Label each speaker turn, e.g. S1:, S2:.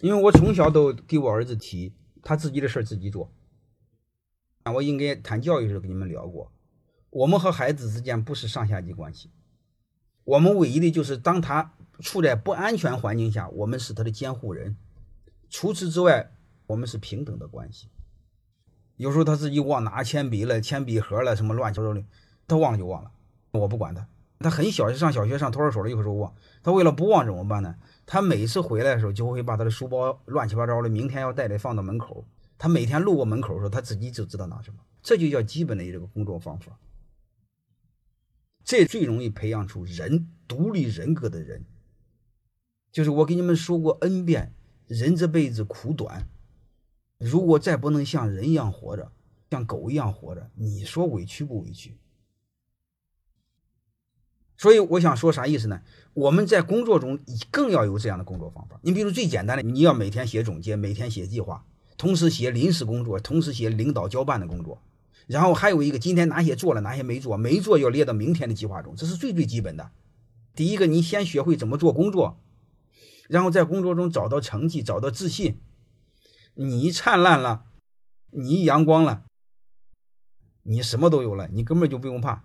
S1: 因为我从小都给我儿子提他自己的事儿自己做。啊，我应该谈教育的时候跟你们聊过，我们和孩子之间不是上下级关系，我们唯一的就是当他处在不安全环境下，我们是他的监护人。除此之外，我们是平等的关系。有时候他自己忘拿铅笔了、铅笔盒了，什么乱七八糟的，他忘了就忘了，我不管他。他很小，上小学上托儿所了，有时候忘。他为了不忘怎么办呢？他每次回来的时候，就会把他的书包乱七八糟的，明天要带的放到门口。他每天路过门口的时候，他自己就知道拿什么。这就叫基本的这个工作方法。这最容易培养出人独立人格的人。就是我给你们说过 N 遍，人这辈子苦短，如果再不能像人一样活着，像狗一样活着，你说委屈不委屈？所以我想说啥意思呢？我们在工作中更要有这样的工作方法。你比如最简单的，你要每天写总结，每天写计划，同时写临时工作，同时写领导交办的工作，然后还有一个今天哪些做了，哪些没做，没做要列到明天的计划中，这是最最基本的。第一个，你先学会怎么做工作，然后在工作中找到成绩，找到自信。你灿烂了，你阳光了，你什么都有了，你根本就不用怕。